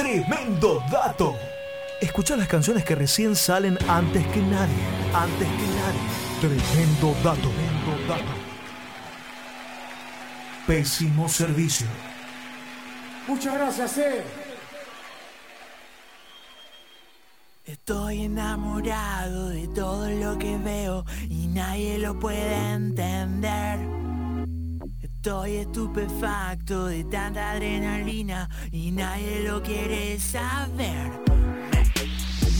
Tremendo dato. Escucha las canciones que recién salen antes que nadie. Antes que nadie. Tremendo dato. Tremendo dato. Pésimo servicio. Muchas gracias, eh. Estoy enamorado de todo lo que veo y nadie lo puede entender. Estoy estupefacto de tanta adrenalina y nadie lo quiere saber.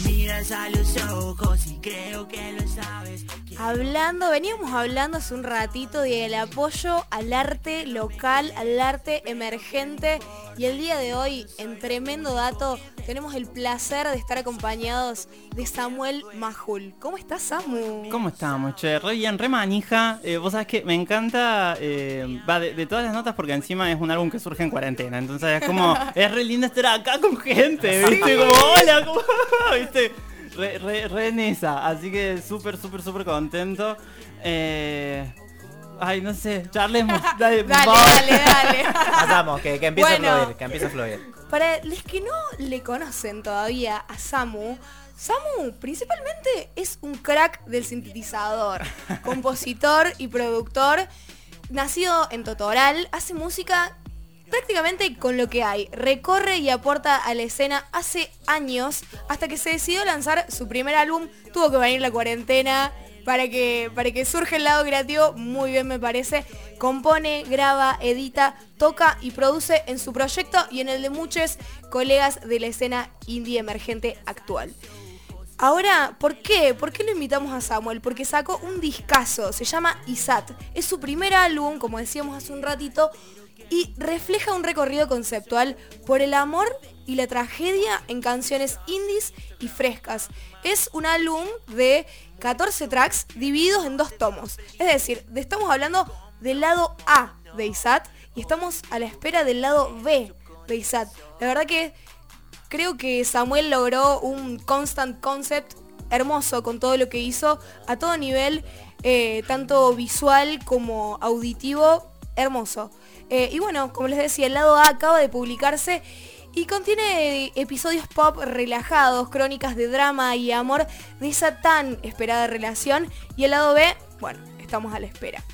Miras a los ojos y creo que lo sabes. Hablando, veníamos hablando hace un ratito del apoyo al arte local, al arte emergente y el día de hoy, en tremendo dato, tenemos el placer de estar acompañados de Samuel Majul. ¿Cómo estás, Samu? ¿Cómo estamos, che? Re bien, re manija. Eh, vos sabés que me encanta, eh, va de, de todas las notas porque encima es un álbum que surge en cuarentena. Entonces es como, es re lindo estar acá con gente, ¿viste? Como, hola, ¿cómo? ¿viste? Re, re, re en esa. Así que súper, súper, súper contento. Eh, ay, no sé, charlemos. Dale, Dale, dale, dale. Pasamos, que, que empiece Bueno. a fluir, que empiece a fluir. Para los que no le conocen todavía a Samu, Samu principalmente es un crack del sintetizador, compositor y productor, nacido en Totoral, hace música prácticamente con lo que hay, recorre y aporta a la escena hace años, hasta que se decidió lanzar su primer álbum, tuvo que venir la cuarentena, para que, para que surja el lado creativo, muy bien me parece. Compone, graba, edita, toca y produce en su proyecto y en el de muchos colegas de la escena indie emergente actual. Ahora, ¿por qué? ¿Por qué lo invitamos a Samuel? Porque sacó un discazo, se llama Isat. Es su primer álbum, como decíamos hace un ratito, y refleja un recorrido conceptual por el amor y la tragedia en canciones indies y frescas. Es un álbum de 14 tracks divididos en dos tomos. Es decir, de- estamos hablando del lado A de Isat y estamos a la espera del lado B de Isat. La verdad que creo que Samuel logró un constant concept hermoso con todo lo que hizo a todo nivel, eh, tanto visual como auditivo, hermoso. Eh, y bueno, como les decía, el lado A acaba de publicarse y contiene episodios pop relajados, crónicas de drama y amor de esa tan esperada relación. Y el lado B, bueno, estamos a la espera.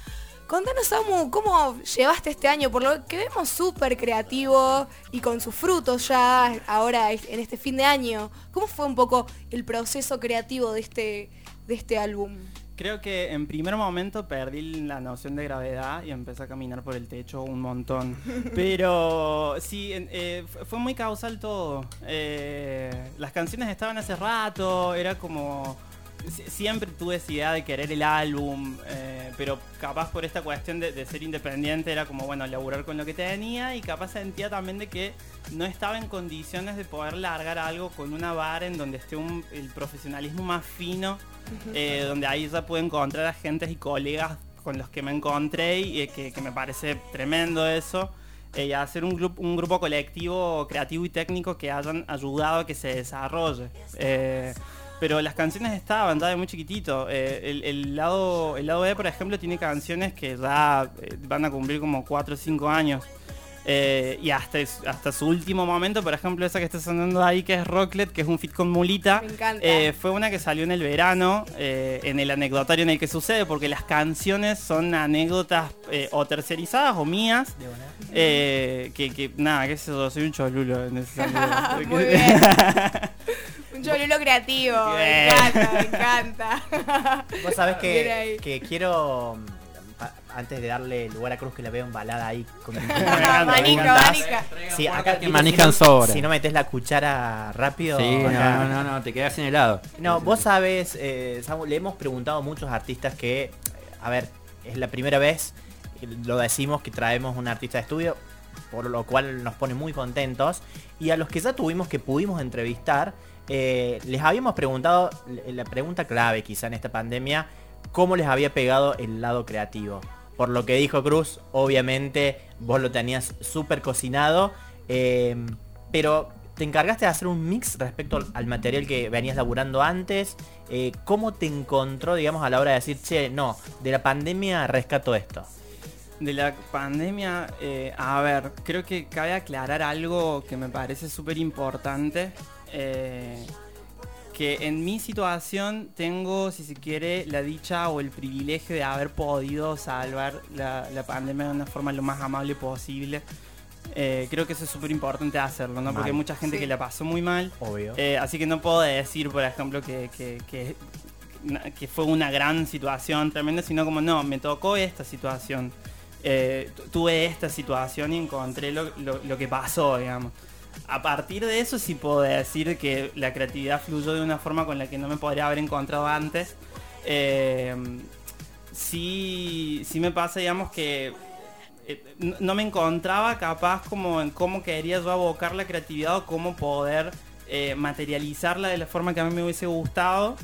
Contanos, Samu, ¿cómo llevaste este año? Por lo que vemos súper creativo y con sus frutos ya ahora en este fin de año. ¿Cómo fue un poco el proceso creativo de este, de este álbum? Creo que en primer momento perdí la noción de gravedad y empecé a caminar por el techo un montón. Pero sí, eh, fu- fue muy causal todo. Eh, las canciones estaban hace rato, era como... si- Siempre tuve esa idea de querer el álbum, eh, pero capaz por esta cuestión de, de ser independiente era como, bueno, laburar con lo que tenía y capaz sentía también de que no estaba en condiciones de poder largar algo con una vara en donde esté un- el profesionalismo más fino eh, donde ahí ya puedo encontrar a agentes y colegas con los que me encontré y eh, que, que me parece tremendo eso. y hacer un, grupo un grupo colectivo creativo y técnico que hayan ayudado a que se desarrolle. Pero las canciones estaban ya de muy chiquitito. Eh, el, el lado, el lado B, por ejemplo, tiene canciones que ya eh, van a cumplir como 4 o 5 años. Eh, y hasta, hasta su último momento, por ejemplo, esa que está sonando ahí, que es Rocklet, que es un fit con Mulita, Me encanta. eh, fue una que salió en el verano, eh, en el anecdotario en el que sucede, porque las canciones son anécdotas eh, o tercerizadas o mías, eh, que, que, nada, sé yo, soy un cholulo en ese sentido. Muy bien. Un cholulo creativo, me encanta, me encanta. Vos sabés que, que quiero, mm, antes de darle lugar a Cruz que la veo embalada ahí con. Sí, acá que tipo, manejan si no- sobra. Si no metes la cuchara rápido. Sí, no, acá- no, no, no, te quedas sin helado. No, vos sabes, eh, Samu, le hemos preguntado a muchos artistas que, eh, a ver, es la primera vez, que lo decimos, que traemos un artista de estudio, por lo cual nos pone muy contentos. Y a los que ya tuvimos, que pudimos entrevistar, eh, les habíamos preguntado, l- la pregunta clave quizá en esta pandemia, cómo les había pegado el lado creativo. Por lo que dijo Cruz, obviamente vos lo tenías súper cocinado, eh, pero te encargaste de hacer un mix respecto al, al material que venías laburando antes. Eh, ¿Cómo te encontró, digamos, a la hora de decir, che, no, de la pandemia rescato esto? De la pandemia, eh, a ver, creo que cabe aclarar algo que me parece súper importante. Eh, que en mi situación tengo, si se quiere, la dicha o el privilegio de haber podido salvar la, la pandemia de una forma lo más amable posible. Eh, creo que eso es súper importante hacerlo, ¿no? Porque hay mucha gente Sí. que la pasó muy mal. Obvio. Eh, así que no puedo decir, por ejemplo, que, que- que- que fue una gran situación tremenda, sino como no, me tocó esta situación. Eh, tu- tuve esta situación y encontré lo, lo- lo que pasó, digamos. A partir de eso sí puedo decir que la creatividad fluyó de una forma con la que no me podría haber encontrado antes. Eh, sí, sí me pasa, digamos, que eh, no me encontraba capaz como en cómo quería yo abocar la creatividad o cómo poder eh, materializarla de la forma que a mí me hubiese gustado.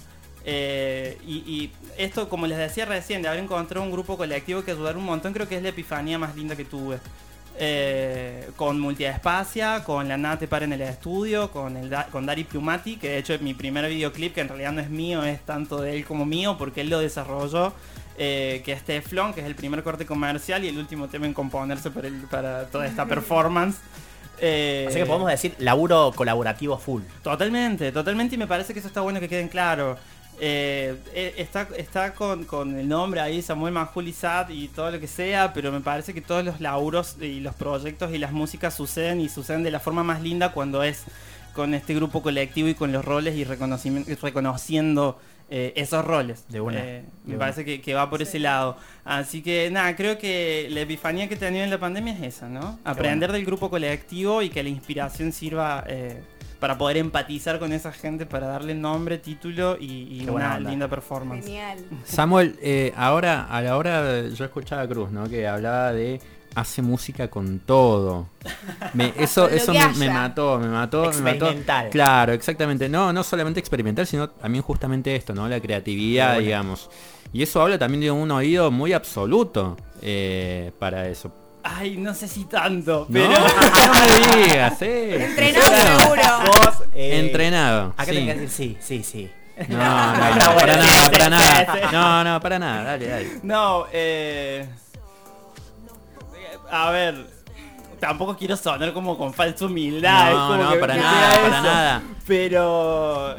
Y, y esto, como les decía recién, de haber encontrado un grupo colectivo que ayudar un montón, creo que es la epifanía más linda que tuve. Eh, con Multiespacia, con la Nate para en el estudio, con, el Da- con Dari Plumati, que de hecho es mi primer videoclip, que en realidad no es mío, es tanto de él como mío, porque él lo desarrolló, eh, que es Teflon, que es el primer corte comercial y el último tema en componerse para, el- para toda esta performance. Eh, Así que podemos decir laburo colaborativo full. Totalmente, totalmente y me parece que eso está bueno que queden claro. Eh, eh, está está con, con el nombre ahí, Samuel Manjuli Sad y todo lo que sea, pero me parece que todos los laburos y los proyectos y las músicas suceden y suceden de la forma más linda cuando es con este grupo colectivo y con los roles y reconociendo eh, esos roles. De una, Eh, de me una. parece que, que va por ese lado. Así que nada, creo que la epifanía que he tenido en la pandemia es esa, ¿no? Aprender del grupo colectivo y que la inspiración sirva eh, para poder empatizar con esa gente, para darle nombre, título y, una onda. linda performance. Genial. Samuel, eh, ahora a la hora yo escuchaba a Cruz, ¿no? Que hablaba de hace música con todo. Me- eso eso me, mató, me mató, me mató. Experimental. Claro, exactamente. No, no solamente experimental, sino también justamente esto, ¿no? La creatividad, bueno. digamos. Y eso habla también de un oído muy absoluto eh, para eso. Ay, no sé si tanto, No, pero... no me digas, eh. Entrenado seguro. Vos, eh, Entrenado. Acá sí. tenés que decir sí, sí, sí. No, no, no, No, para nada, para nada. No, no, para nada, dale, dale. No, eh... A ver... Tampoco quiero sonar como con falsa humildad. No, como no, que- para que nada, para eso. nada. Pero...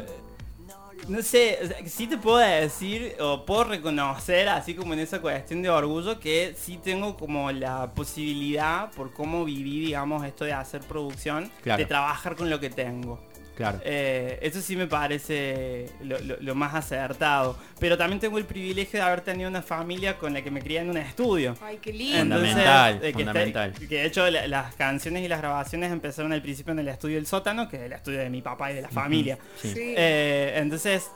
No sé, o sea, sí te puedo decir o puedo reconocer, así como en esa cuestión de orgullo, que sí tengo como la posibilidad, por cómo viví, digamos, esto de hacer producción, Claro. de trabajar con lo que tengo. Claro. Eh, eso sí me parece lo, lo- lo más acertado. Pero también tengo el privilegio de haber tenido una familia con la que me crié en un estudio. Ay, qué lindo. Fundamental, eh, que, esté- fundamental. que de hecho la- las canciones y las grabaciones empezaron al principio en el estudio del sótano, que es el estudio de mi papá y de la familia. Sí. Sí. Eh, entonces,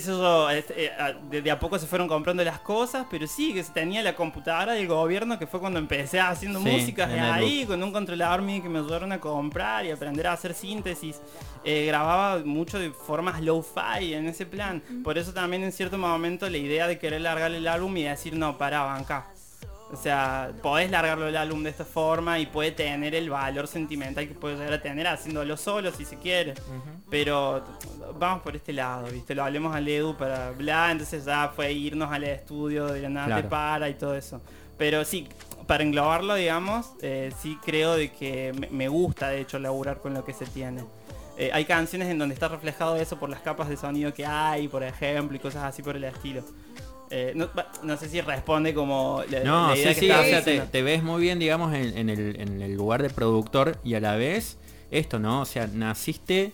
sé yo, este, eh, a- de, a poco se fueron comprando las cosas, pero sí, que se tenía la computadora del gobierno, que fue cuando empecé haciendo Sí, música de ahí, con un controlador MIDI que me ayudaron a comprar y aprender a hacer síntesis. Eh, grababa mucho de formas low-fi en ese plan. Por eso también en cierto momento la idea de querer largar el álbum y decir, no, para, banca. O sea, podés largarlo el álbum de esta forma y puede tener el valor sentimental que puede llegar a tener haciéndolo solo si se quiere. Pero vamos por este lado, ¿viste? Lo hablemos al Edu para bla, entonces ya fue irnos al estudio de la nada te Claro. para y todo eso. Pero sí, para englobarlo, digamos, eh, sí creo de que me, me gusta de hecho laburar con lo que se tiene. Eh, hay canciones en donde está reflejado eso por las capas de sonido que hay, por ejemplo, y cosas así por el estilo. Eh, no, sé si responde como la, No, la idea sí, que sí, o estaba sea, te, ves muy bien, digamos, en, en el, en el lugar de productor y a la vez esto, ¿no? O sea, naciste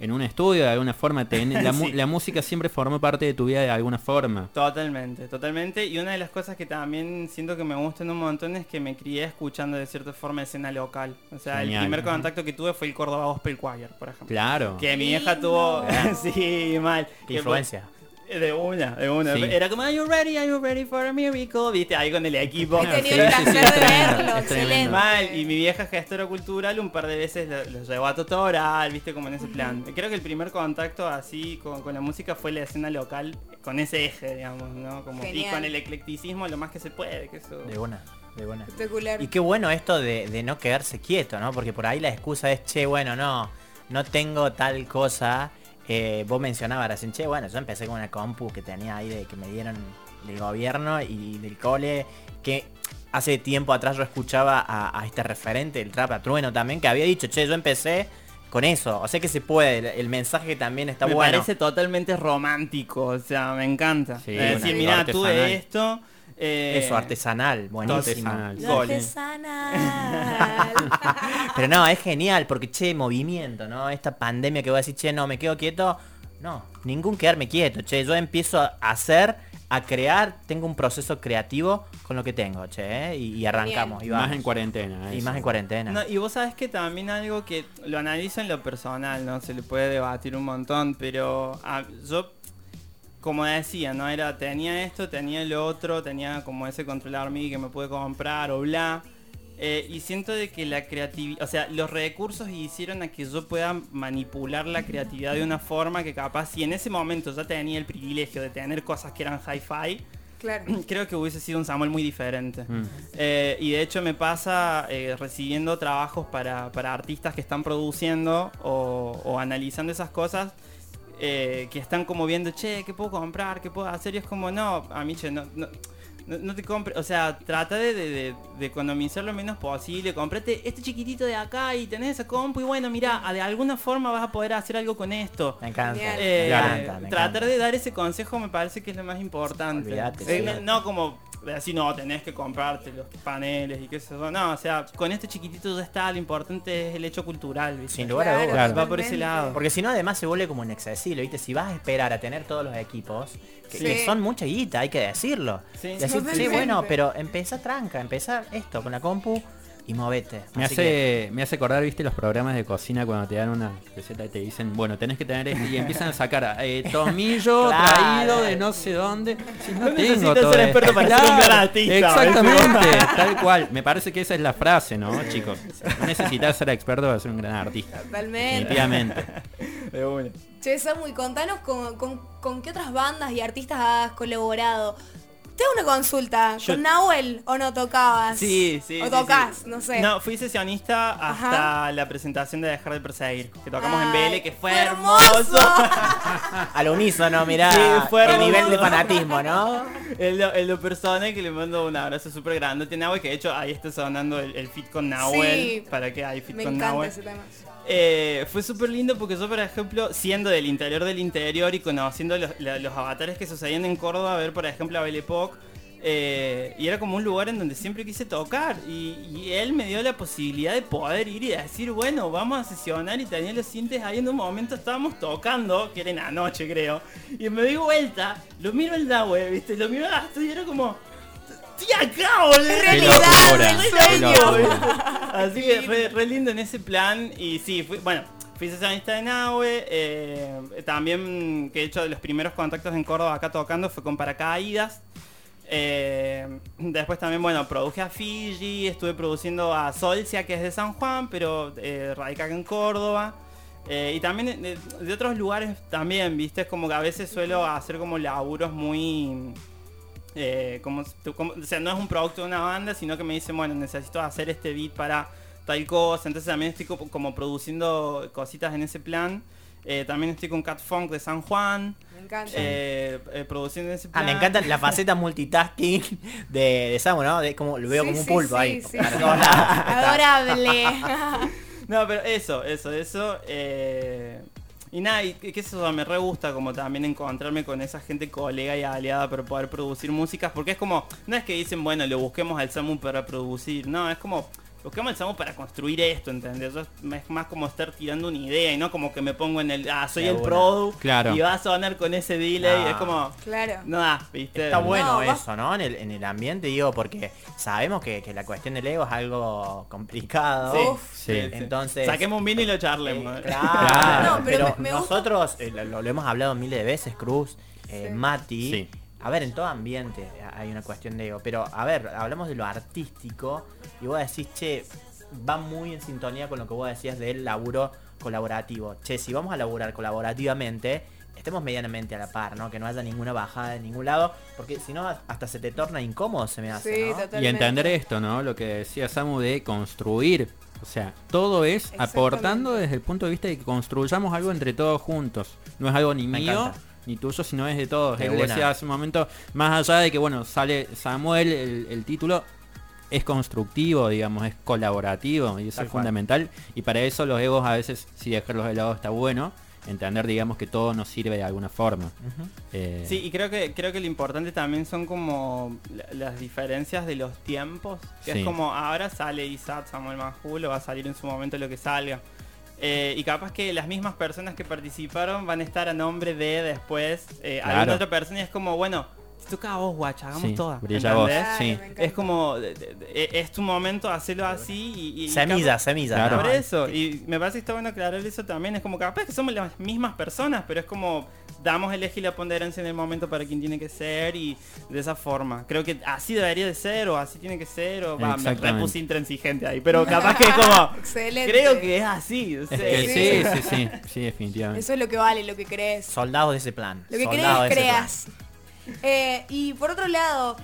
en un estudio de alguna forma, te- la, mu- Sí. la música siempre formó parte de tu vida de alguna forma. Totalmente, totalmente. Y una de las cosas que también siento que me gustan un montón es que me crié escuchando de cierta forma escena local. O sea, Genial. el primer contacto que tuve fue el Córdoba Gospel Choir, por ejemplo. Claro. Que mi vieja tuvo... sí, mal. Qué influencia. De una, de una. Sí. Era como, are you ready, are you ready for a miracle? Viste, ahí con el equipo. He tenido sí, placer de verlo, excelente. Mal, y mi vieja gestora cultural un par de veces lo, lo llevó a Totoral, viste, como en ese plan. Creo que el primer contacto así con, con la música fue la escena local con ese eje, digamos, ¿no? Como, y con el eclecticismo lo más que se puede, que eso... De una, de una. Espectacular. Y qué bueno esto de, de no quedarse quieto, ¿no? Porque por ahí la excusa es, che, bueno, no, no tengo tal cosa. Eh, vos mencionabas recién, che, bueno, yo empecé con una compu que tenía ahí de que me dieron del gobierno y del cole, que hace tiempo atrás yo escuchaba a, a este referente, el trap a trueno también, que había dicho, che, yo empecé con eso, o sea que se puede, el, el mensaje también está me bueno. parece totalmente romántico, o sea, me encanta. Sí, Es decir, una- mira, tuve esto. Eh, Eso, artesanal, buenísimo. Artesanal. Artesanal. Pero no, es genial, porque che, movimiento, ¿no? Esta pandemia que voy a decir, che, no, me quedo quieto. No, ningún quedarme quieto, che. Yo empiezo a hacer, a crear, tengo un proceso creativo con lo que tengo, che, ¿eh? y, y arrancamos. Y, Más en cuarentena. Y eso. más en cuarentena. No, y vos sabes que también algo que lo analizo en lo personal, ¿no? Se le puede debatir un montón, pero ah, yo, como decía, ¿no? Era, tenía esto, tenía lo otro, tenía como ese controlar mí que me pude comprar o bla. eh, y siento de que la creatividad, o sea, los recursos hicieron a que yo pueda manipular la creatividad de una forma que capaz, si en ese momento ya tenía el privilegio de tener cosas que eran hi-fi, Claro. creo que hubiese sido un Samuel muy diferente. Mm. Eh, y de hecho me pasa eh, recibiendo trabajos para, para artistas que están produciendo o, o analizando esas cosas. Eh, que están como viendo, che, ¿qué puedo comprar? ¿Qué puedo hacer? Y es como, no, a mí, che, no, no, no- te compres, o sea, trata de, de- de- de economizar lo menos posible, comprate este chiquitito de acá y tenés esa compu y bueno, mira, de alguna forma vas a poder hacer algo con esto. Me encanta. Eh, me encanta, me tratar encanta. de dar ese consejo me parece que es lo más importante. Olvídate, Eh, sí. no, no como decir, no, tenés que comprarte los paneles y qué sé yo. No, o sea, con este chiquitito ya está, lo importante es el hecho cultural, ¿viste? Sin lugar a Claro, dudas. Va por ese lado. Porque si no, además se vuelve como inaccesible, ¿viste? Si vas a esperar a tener todos los equipos, que, Sí. que son mucha guita, hay que decirlo. Sí. Decir, sí, bueno, pero empieza tranca, empieza esto con la compu y movete. Me Así que- hace, me hace acordar, viste, los programas de cocina cuando te dan una receta y te dicen, bueno, tenés que tener esto y empiezan a sacar eh, tomillo Claro. traído de no sé dónde. Si no No tengo necesitas todo ser esto. experto para ser un gran artista, Exactamente, tal cual. Me parece que esa es la frase, ¿no, chicos? No necesitas ser experto para ser un gran artista. Totalmente. Definitivamente. De una. Che, Samu, y contanos con, con- con qué otras bandas y artistas has colaborado. Una consulta. Yo- ¿Con Nahuel o no tocabas? Sí, sí. O tocas, sí. no sé. No, fui sesionista hasta la presentación de Dejar de Perseguir, que tocamos en BL, que fue fue hermoso. Al unísono, mirá, Sí, fue el hermoso. nivel de fanatismo, ¿no? El, lo- el lo personal que le mando un abrazo súper grande a Nahuel, que de hecho ahí está sonando el, el fit con Nahuel. Para que hay fit Me con encanta Nahuel. ese tema. Eh, fue súper lindo porque yo, por ejemplo, siendo del interior del interior y conociendo los, los avatares que sucedían en Córdoba, ver, por ejemplo, a Belle eh, y era como un lugar en donde siempre quise tocar. Y, y él me dio la posibilidad de poder ir y decir, bueno, vamos a sesionar y tenía los cintes ahí en un momento estábamos tocando, que era en la noche creo. Y me di vuelta, lo miro al Dawe, viste, lo miro a y era como... Estoy acá, boludo. Realidad, el sueño. Así que re, re lindo en ese plan. Y sí, fui, bueno, fui sesionista de Nahue. eh, también que he hecho de los primeros contactos en Córdoba acá tocando fue con Paracaídas. Eh, después también, bueno, produje a Fiji, estuve produciendo a Solcia, que es de San Juan, pero eh, radica en Córdoba. Eh, y también de, de otros lugares también, viste, es como que a veces suelo hacer como laburos muy... eh, como, como- o sea, no es un producto de una banda, sino que me dicen, bueno, necesito hacer este beat para tal cosa. Entonces también estoy como produciendo cositas en ese plan. Eh, también estoy con Cat Funk de San Juan, Me encanta. eh, eh, ese Ah, me encanta la faceta multitasking de, de Samu, ¿no? De como, lo veo Sí, como un sí, pulpo sí, ahí. Adorable. No, pero eso, eso, eso. eh, y nada, y que que eso me re gusta como también encontrarme con esa gente colega y aliada para poder producir músicas, porque es como, no es que dicen, bueno, lo busquemos al Samu para producir, no, es como, busquemos al Samu para construir esto, ¿entendés? Yo es más como estar tirando una idea y no como que me pongo en el, ah, soy el una. produ Claro. y va a sonar con ese delay, No. es como, claro. no da, viste. Está bueno No, vas- eso, ¿no? En el, en el ambiente, digo, porque sabemos que, que la cuestión del ego es algo complicado. Sí, Uf. Sí. Entonces... Saquemos un vino y lo Eh, charlemos. claro, Claro. No, pero pero, me- me gusta- nosotros eh, lo, lo hemos hablado miles de veces, Cruz, eh, Sí. Mati. Sí. A ver, en todo ambiente hay una cuestión de ego, pero a ver, hablamos de lo artístico y vos decís, che, va muy en sintonía con lo que vos decías del laburo colaborativo. Che, si vamos a laburar colaborativamente, estemos medianamente a la par, ¿no? Que no haya ninguna bajada de ningún lado, porque si no hasta se te torna incómodo, se me hace, Sí, ¿no? totalmente. Y entender esto, ¿no? Lo que decía Samu de construir. O sea, todo es aportando desde el punto de vista de que construyamos algo entre todos juntos. No es algo ni Me mío encanta. Ni tuyo, sino es de todos. Él decía hace un momento, más allá de que, bueno, sale Samuel, el, el título es constructivo, digamos, es colaborativo y eso Tal es cual. fundamental. Y para eso los egos a veces, si dejarlos de lado está bueno, entender, digamos, que todo nos sirve de alguna forma. Eh, Sí, y creo que creo que lo importante también son como la- las diferencias de los tiempos. Que Sí. es como ahora sale Isaac Samuel Majul o va a salir en su momento lo que salga. Eh, y capaz que las mismas personas que participaron van a estar a nombre de después eh, Claro. alguna otra persona y es como, bueno, te toca a vos, guacha, hagamos Sí, todas. brilla vos. Es como, de- es tu momento, hacerlo así y... y Semilla, capaz- semilla. Claro. ¿no? por eso, y me parece que está bueno aclarar eso también. Es como capaz que somos las mismas personas, pero es como damos el eje y la ponderancia en el momento para quien tiene que ser y de esa forma. Creo que así debería de ser o así tiene que ser o va, me repuse intransigente ahí, pero capaz que es como Excelente. creo que es así. o Es sea, que Sí. sí, sí, sí, sí, definitivamente. Eso es lo que vale, lo que crees. Soldados de ese plan. Lo que crees, plan. Eh, y por otro lado,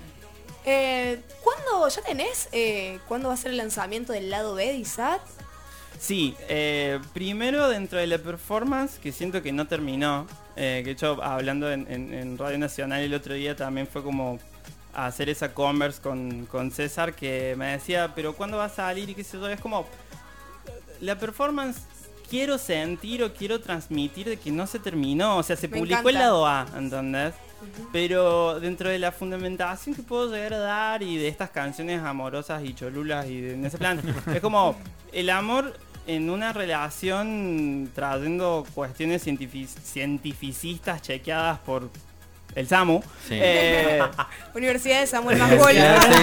eh, ¿cuándo ya tenés? Eh, ¿Cuándo va a ser el lanzamiento del lado B de ISAT? Sí, eh, primero dentro de la performance, que siento que no terminó, eh, que de hecho hablando en, en- en Radio Nacional el otro día también fue como hacer esa converse con, con César que me decía, pero ¿cuándo va a salir? Y qué sé yo, es como, la performance quiero sentir o quiero transmitir de que no se terminó, o sea, se Me publicó el lado A, ¿entendés? Pero dentro de la fundamentación que puedo llegar a dar y de estas canciones amorosas y cholulas y de- en ese plan, es como el amor en una relación trayendo cuestiones cientifi- cientificistas chequeadas por el SAMU. Sí. eh, Universidad de Samuel Majol. sí,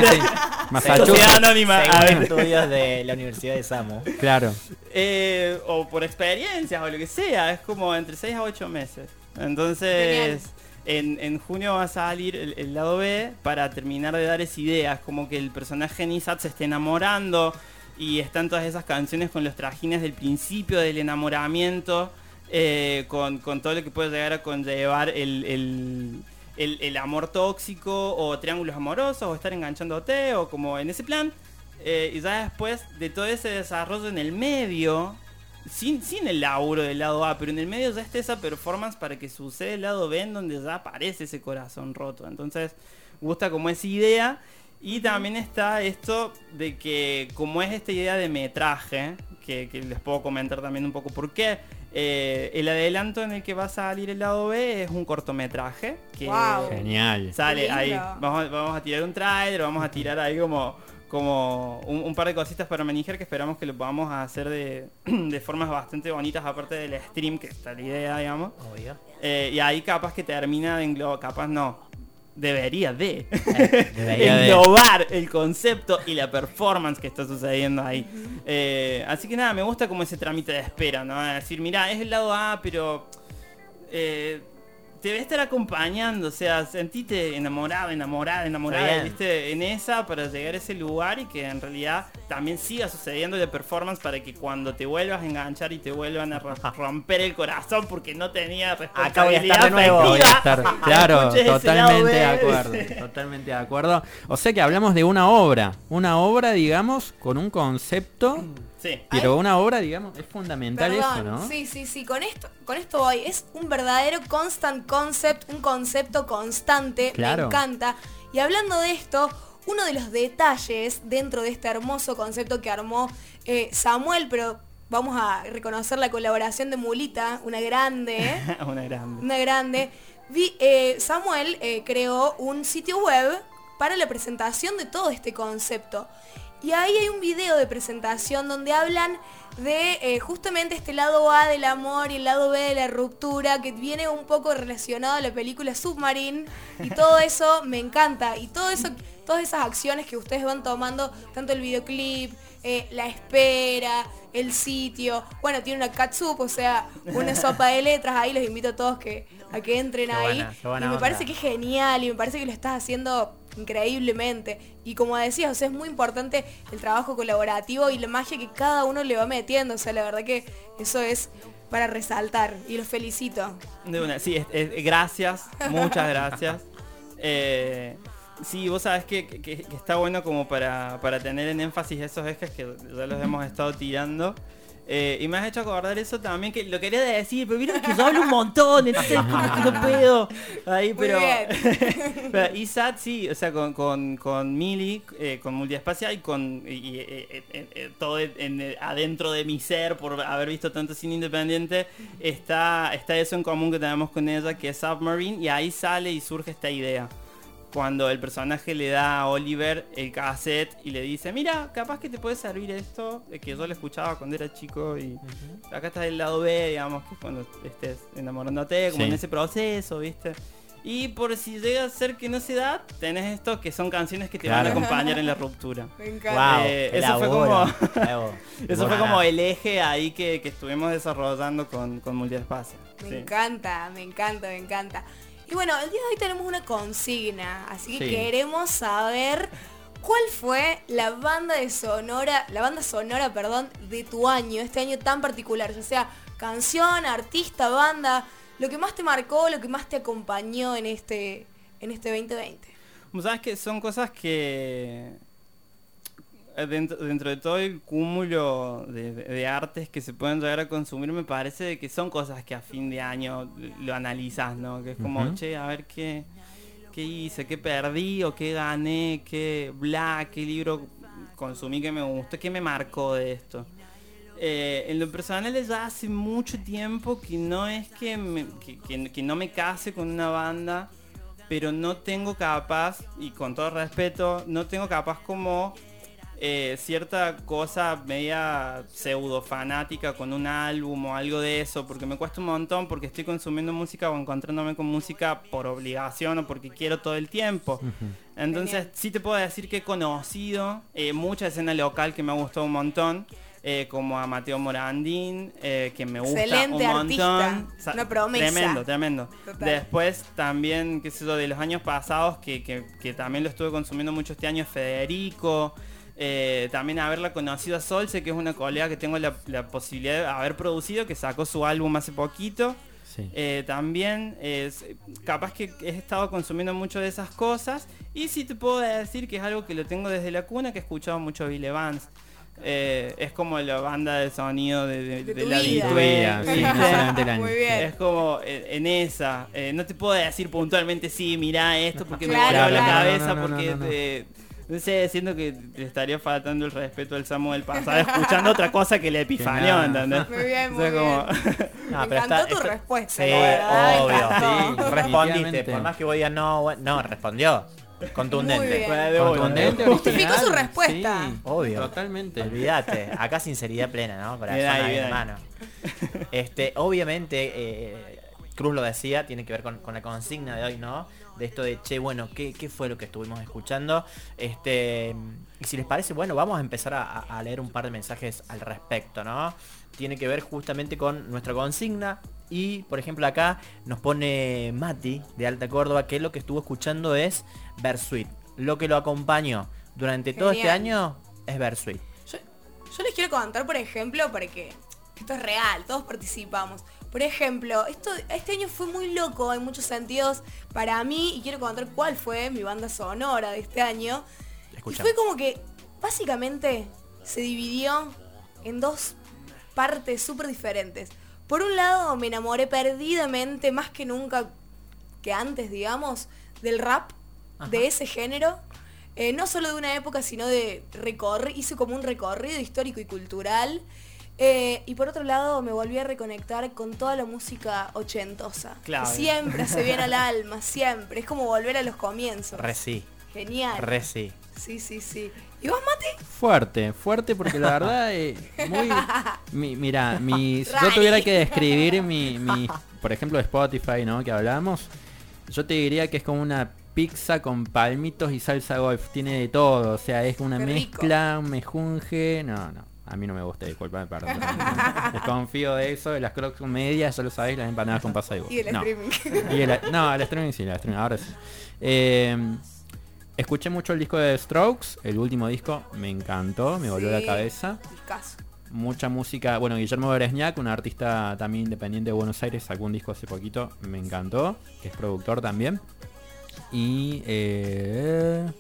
sí. Massachusetts, Anónima. Según estudios de la Universidad de Samu. claro. Eh, o por experiencias o lo que sea, es como entre 6 a 8 meses. Entonces, en, junio va a salir el, lado B para terminar de dar esa idea. Es como que el personaje Nisat se esté enamorando y están todas esas canciones con los trajines del principio del enamoramiento, eh, con, con todo lo que puede llegar a conllevar el, el- el- el amor tóxico o triángulos amorosos o estar enganchándote o como en ese plan. Eh, y ya después de todo ese desarrollo en el medio, sin, sin el laburo del lado A, pero en el medio ya está esa performance para que suceda el lado B en donde ya aparece ese corazón roto. Entonces, gusta como esa idea. Y también está esto de que como es esta idea de metraje, que, que les puedo comentar también un poco por qué, eh, el adelanto en el que va a salir el lado B es un cortometraje. Que. Genial. Sale ahí, vamos, vamos a tirar un trailer, vamos a tirar ahí como, como un, un par de cositas para manejar que esperamos que lo podamos hacer de, de formas bastante bonitas, aparte del stream, que está la idea, digamos. Obvio. Eh, y ahí capaz que termina de englobar, capaz no, debería de Debería de. englobar el concepto y la performance que está sucediendo ahí. Eh, así que nada, me gusta como ese trámite de espera, ¿no? Es decir, mira, es el lado A, pero eh, te debe estar acompañando, o sea, sentite enamorado, enamorada, enamorada, viste, en esa para llegar a ese lugar y que en realidad también siga sucediendo la performance para que cuando te vuelvas a enganchar y te vuelvan a ro- romper el corazón porque no tenía Acá voy a estar de responsabilidad nuevo. Voy a afectiva, estar, claro, totalmente de acuerdo, totalmente de acuerdo. O sea que hablamos de una obra, una obra, digamos, con un concepto, Sí. pero una obra, digamos, es fundamental eso, ¿no? sí, sí, sí, con esto, con esto voy. Es un verdadero constant concept, un concepto constante, Claro. me encanta. Y hablando de esto, uno de los detalles dentro de este hermoso concepto que armó eh, Samuel, pero vamos a reconocer la colaboración de Mulita, una grande, ¿eh? Una grande. una grande. Vi- eh, Samuel eh, creó un sitio web para la presentación de todo este concepto. Y ahí hay un video de presentación donde hablan de eh, justamente este lado A del amor y el lado B de la ruptura, que viene un poco relacionado a la película Submarine. Y todo eso me encanta. Y todo eso, todas esas acciones que ustedes van tomando, tanto el videoclip, eh, la espera, el sitio. Bueno, tiene una catsup, o sea, una sopa de letras. Ahí los invito a todos que, a que entren Qué ahí. buena, qué buena y me onda. parece que es genial y me parece que lo estás haciendo increíblemente. Y como decías, o sea, es muy importante el trabajo colaborativo y la magia que cada uno le va metiendo. O sea, la verdad que eso es para resaltar y los felicito. De una, sí, es- es- gracias, muchas gracias. Eh, sí, vos sabés que, que- que está bueno como para, para tener en énfasis esos ejes que ya los hemos estado tirando. Eh, y me has hecho acordar eso también, que lo quería decir, pero mira que yo hablo un montón, entonces no puedo. Ahí, pero... pero ISAT sí, o sea, con, con, con Mili, eh, con Multiespacial y con y, eh, todo en- en- adentro de mi ser, por haber visto tanto cine independiente, está, está eso en común que tenemos con ella, que es Submarine, y ahí sale y surge esta idea. Cuando el personaje le da a Oliver el cassette y le dice, mira, capaz que te puede servir esto, que yo lo escuchaba cuando era chico y acá está el lado B, digamos, que es cuando estés enamorándote, como Sí. en ese proceso, ¿viste? Y por si llega a ser que no se da, tenés esto que son canciones que te van a acompañar en la ruptura. Me encanta. Wow, Eh, qué eso fue como-. Eso fue como el eje ahí que, que estuvimos desarrollando con, con Multiespacio. Me Sí. encanta, me encanta, me encanta. Y bueno, el día de hoy tenemos una consigna, así que Sí. queremos saber cuál fue la banda de sonora, la banda sonora, perdón, de tu año, este año tan particular, ya sea canción, artista, banda, lo que más te marcó, lo que más te acompañó en este en este 2020. Vos Sabes que son cosas que dentro, dentro de todo el cúmulo de, artes que se pueden llegar a consumir me parece que son cosas que a fin de año lo analizas, ¿no? Que es como, che, a ver qué, qué hice, qué perdí o qué gané, qué bla, qué libro consumí que me gustó, qué me marcó de esto. Eh, en lo personal ya hace mucho tiempo que no es que, me- que- que- que no me case con una banda, pero no tengo capaz, y con todo respeto, no tengo capaz como eh, cierta cosa media pseudo fanática con un álbum o algo de eso, porque me cuesta un montón, porque estoy consumiendo música o encontrándome con música por obligación o porque quiero todo el tiempo. Entonces Genial. sí te puedo decir que he conocido eh, mucha escena local que me ha gustado un montón. eh, como a Mateo Morandín, eh, que me gusta Excelente un montón. artista, una promesa. Tremendo, tremendo. Total. Después también, qué sé yo, de los años pasados, que, que- que también lo estuve consumiendo mucho este año, Federico. Eh, también haberla conocido a Solce, que es una colega que tengo la, la posibilidad de haber producido, que sacó su álbum hace poquito. Sí. Eh, también es capaz que he estado consumiendo mucho de esas cosas y sí te puedo decir que es algo que lo tengo desde la cuna que he escuchado mucho Bill Evans Eh, es como la banda de sonido de, de- De de tu la vida. Es como eh, en esa Eh, no te puedo decir puntualmente sí mirá esto porque me Claro, voló la claro. cabeza No, no, no, porque no, sé, siento que le estaría faltando el respeto al Samu del pasado escuchando otra cosa que la epifanio, nada. ¿entendés? Muy bien, O muy sea, como- No, Me pero encantó está- tu está- respuesta, Sí, obvio. Sí, respondiste. Por más que voy a no, bueno, no, respondió. Muy Contundente. bien. Contundente, Justificó su respuesta. sí, Obvio. Totalmente. Olvídate, acá sinceridad plena, ¿no? Corazón Bien ahí, ahí, bien ahí. hermano. Este, obviamente, eh, Cruz lo decía, tiene que ver con, con la consigna de hoy, ¿no? De esto de, che, bueno, ¿qué, qué fue lo que estuvimos escuchando? Este, y si les parece, bueno, vamos a empezar a, a leer un par de mensajes al respecto, ¿no? Tiene que ver justamente con nuestra consigna. Y, por ejemplo, acá nos pone Mati, de Alta Córdoba, que lo que estuvo escuchando es Versuit. Lo que lo acompañó durante todo este año es Versuit. Yo, yo les quiero contar, por ejemplo, porque esto es real, todos participamos. Por ejemplo, esto, este año fue muy loco en muchos sentidos para mí y quiero contar cuál fue mi banda sonora de este año. Y fue como que básicamente se dividió en dos partes súper diferentes. Por un lado me enamoré perdidamente, más que nunca que antes, digamos, del rap, de ese género. Eh, no solo de una época, sino de recorrer, hice como un recorrido histórico y cultural. Eh, y por otro lado me volví a reconectar con toda la música ochentosa. Clave. siempre se viene al alma, siempre. Es como volver a los comienzos. Re sí, Genial. re sí. Sí, sí, sí. ¿Y vos, Mate? Fuerte, fuerte porque la verdad eh, muy mi- mira, mi si yo tuviera que describir mi, mi por ejemplo Spotify, ¿no? que hablamos, yo te diría que es como una pizza con palmitos y salsa golf, tiene de todo, o sea, es una Qué rico. mezcla, un mejunje, no, no. A mí no me gusta, disculpame, perdón. Desconfío de eso, de las crocs con medias, ya lo sabéis, las empanadas con pasa Y el no. streaming. Y el, no, el streaming sí, el streaming, ahora sí. Eh, escuché mucho el disco de Strokes, el último disco, me encantó, me volvió Sí. la cabeza. Discazo. Mucha música, bueno, Guillermo Beresniak, un artista también independiente de Buenos Aires, sacó un disco hace poquito, me encantó, que es productor también. Y eh,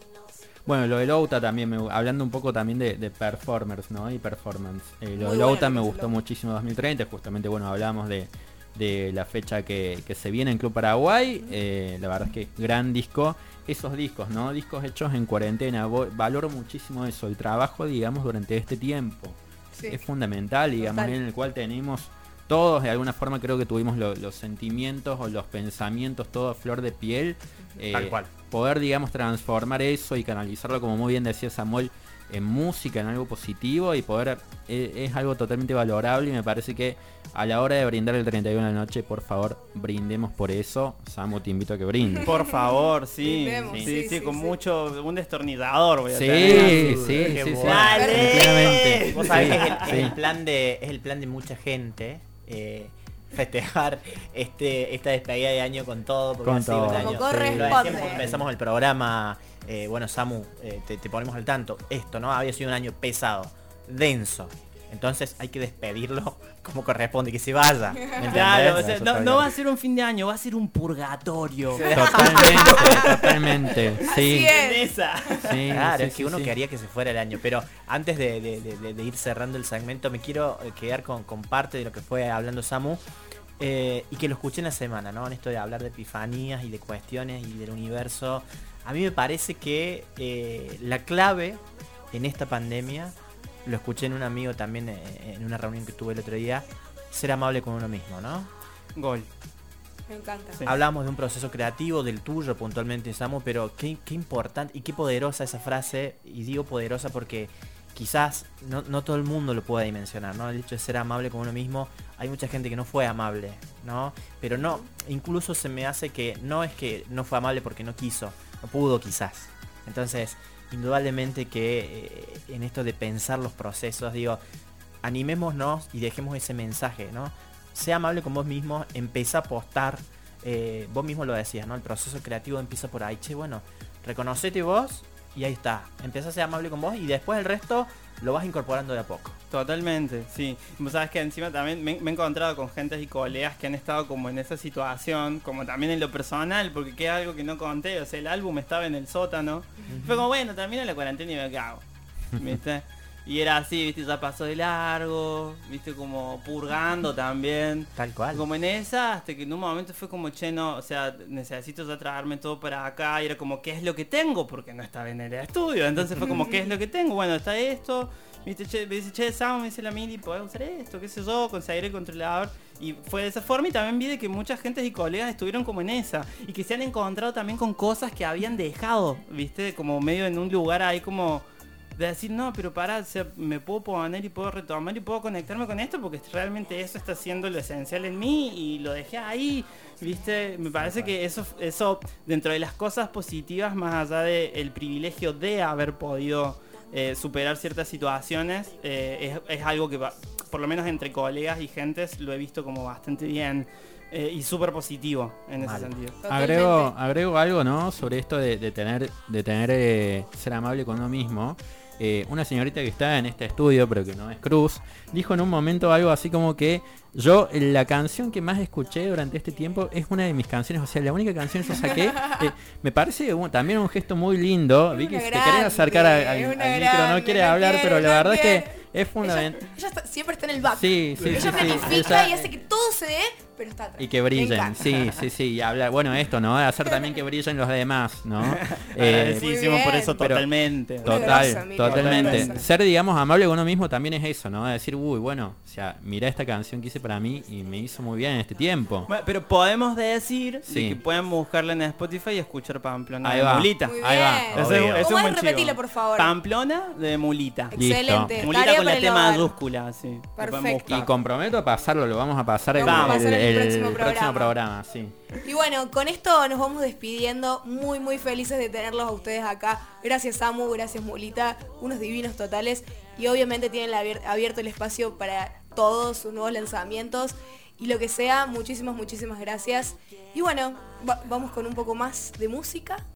Bueno, lo de Louta también, me- hablando un poco también de, de performers, ¿no? Y performance. Eh, lo Muy de Louta lo me gustó muchísimo 2030, justamente, bueno, hablamos de, de la fecha que, que se viene en Club Paraguay. eh, la verdad es que gran disco. Esos discos, ¿no? Discos hechos en cuarentena. Valoro muchísimo eso, el trabajo, digamos, durante este tiempo. Sí. Es fundamental, digamos, Total. en el cual tenemos todos, de alguna forma creo que tuvimos lo- los sentimientos o los pensamientos, todo a flor de piel. eh, Tal cual. Poder, digamos, transformar eso y canalizarlo, como muy bien decía Samuel, en música, en algo positivo y poder, eh, es algo totalmente valorable y me parece que a la hora de brindar el 31 de la noche, por favor, brindemos por eso. Samu, te invito a que brindes. Por favor, sí. Brindemos, Sí, sí, sí, sí, con sí. mucho, un destornillador voy a Sí, tener. sí, sí. Vos sabés Sí, que es el, es sí. el plan de, es el plan de mucha gente. Eh, festejar este esta despedida de año con todo porque Con ha sido un todo. año- lo decíamos cuando empezamos el programa eh, bueno Samu eh, te, te ponemos al tanto. Esto no había sido un año pesado denso entonces hay que despedirlo como corresponde que se vaya. Claro, o sea, Eso no, va a ser un fin de año, va a ser un purgatorio. Totalmente, totalmente. Sí, Así es. Sí, Claro, sí, es que sí, uno sí. quería que se fuera el año, pero antes de, de- de- de- de ir cerrando el segmento, me quiero eh, quedar con, con parte de lo que fue hablando Samu eh, y que lo escuché en la semana, ¿no? En esto de hablar de epifanías y de cuestiones y del universo. A mí me parece que eh, la clave en esta pandemia, lo escuché en un amigo también eh, en una reunión que tuve el otro día, ser amable con uno mismo, ¿no? Gol. Me encanta. Sí. Hablamos de un proceso creativo, del tuyo puntualmente, Samu, pero qué, qué importante y qué poderosa esa frase. Y digo poderosa porque quizás no, no todo el mundo lo pueda dimensionar, ¿no? El hecho de ser amable con uno mismo, hay mucha gente que no fue amable, ¿no? Pero no, incluso se me hace que no es que no fue amable porque no quiso, no pudo quizás. Entonces, indudablemente que eh, en esto de pensar los procesos, digo, animémonos y dejemos ese mensaje, ¿no? Sea amable con vos mismo, empieza a apostar, eh, vos mismo lo decías, ¿no? El proceso creativo empieza por ahí, che, bueno, reconocete vos y ahí está. Empieza a ser amable con vos y después el resto lo vas incorporando de a poco. Totalmente, sí. Vos sabes que encima también me, me he encontrado con gentes y colegas que han estado como en esa situación, como también en lo personal, porque queda algo que no conté, o sea, el álbum estaba en el sótano. Fue como, bueno, termina la cuarentena y me cago. ¿Viste? Y era así, viste, ya pasó de largo, viste, como purgando también. Tal cual. Como en esa, hasta que en un momento fue como, che, no, o sea, necesito ya traerme todo para acá. Y era como, ¿qué es lo que tengo? Porque no estaba en el estudio. Entonces fue como, ¿qué es lo que tengo? Bueno, está esto. Viste, che, me dice, che, Sam, me dice la mili, podés usar esto, qué sé yo, conseguir el controlador. Y fue de esa forma y también vi de que mucha gente y colegas estuvieron como en esa. Y que se han encontrado también con cosas que habían dejado, viste, como medio en un lugar ahí como de decir, no, pero para, o sea, me puedo poner y puedo retomar y puedo conectarme con esto porque realmente eso está siendo lo esencial en mí y lo dejé ahí, ¿viste? Me parece que eso, eso dentro de las cosas positivas, más allá del privilegio de haber podido eh, superar ciertas situaciones, eh, es, es algo que, por lo menos entre colegas y gentes, lo he visto como bastante bien eh, y súper positivo en ese sentido. Agrego, agrego algo, ¿no? Sobre esto de, de tener, de tener eh, ser amable con uno mismo. Eh, una señorita que está en este estudio, pero que no es Cruz, dijo en un momento algo así como que yo la canción que más escuché durante este tiempo es una de mis canciones, o sea, la única canción que yo saqué. eh, me parece un- también un gesto muy lindo. Vi que te querés grande, acercar a- al, al micro, no grande, quiere no hablar, pero la no verdad es que es fundamental. Ella, ella está- siempre está en el back. Sí, sí, ella sí, sí. planifica Ella- y hace que todo se dé, pero está atrás. Y que brillen, sí, sí, sí. Y hablar, bueno, esto, ¿no? Hacer también que brillen los demás, ¿no? Eh, Agradecidísimo por eso totalmente. Total, grosa, totalmente. Ser, digamos, amable con uno mismo también es eso, ¿no? Decir, uy, bueno, o sea, mirá esta canción que hice para mí y me hizo muy bien en este tiempo. Bueno, pero podemos decir de Sí. que pueden buscarla en Spotify y escuchar Pamplona Ahí de va. Mulita. Muy Ahí va. es- es ¿Cómo un es? buen Repetile, chivo. por favor. Pamplona de Mulita. Excelente. Mulita Tarea con la T mayúscula, sí. Perfecto. Y comprometo a pasarlo, lo vamos a pasar el, vamos a pasar el el próximo programa. programa, sí. Y bueno, con esto nos vamos despidiendo. Muy, muy felices de tenerlos a ustedes acá. Gracias Samu, gracias Mulita, unos divinos totales. Y obviamente tienen abierto el espacio para todos sus nuevos lanzamientos. Y lo que sea, muchísimas, muchísimas gracias. Y bueno, va- vamos con un poco más de música.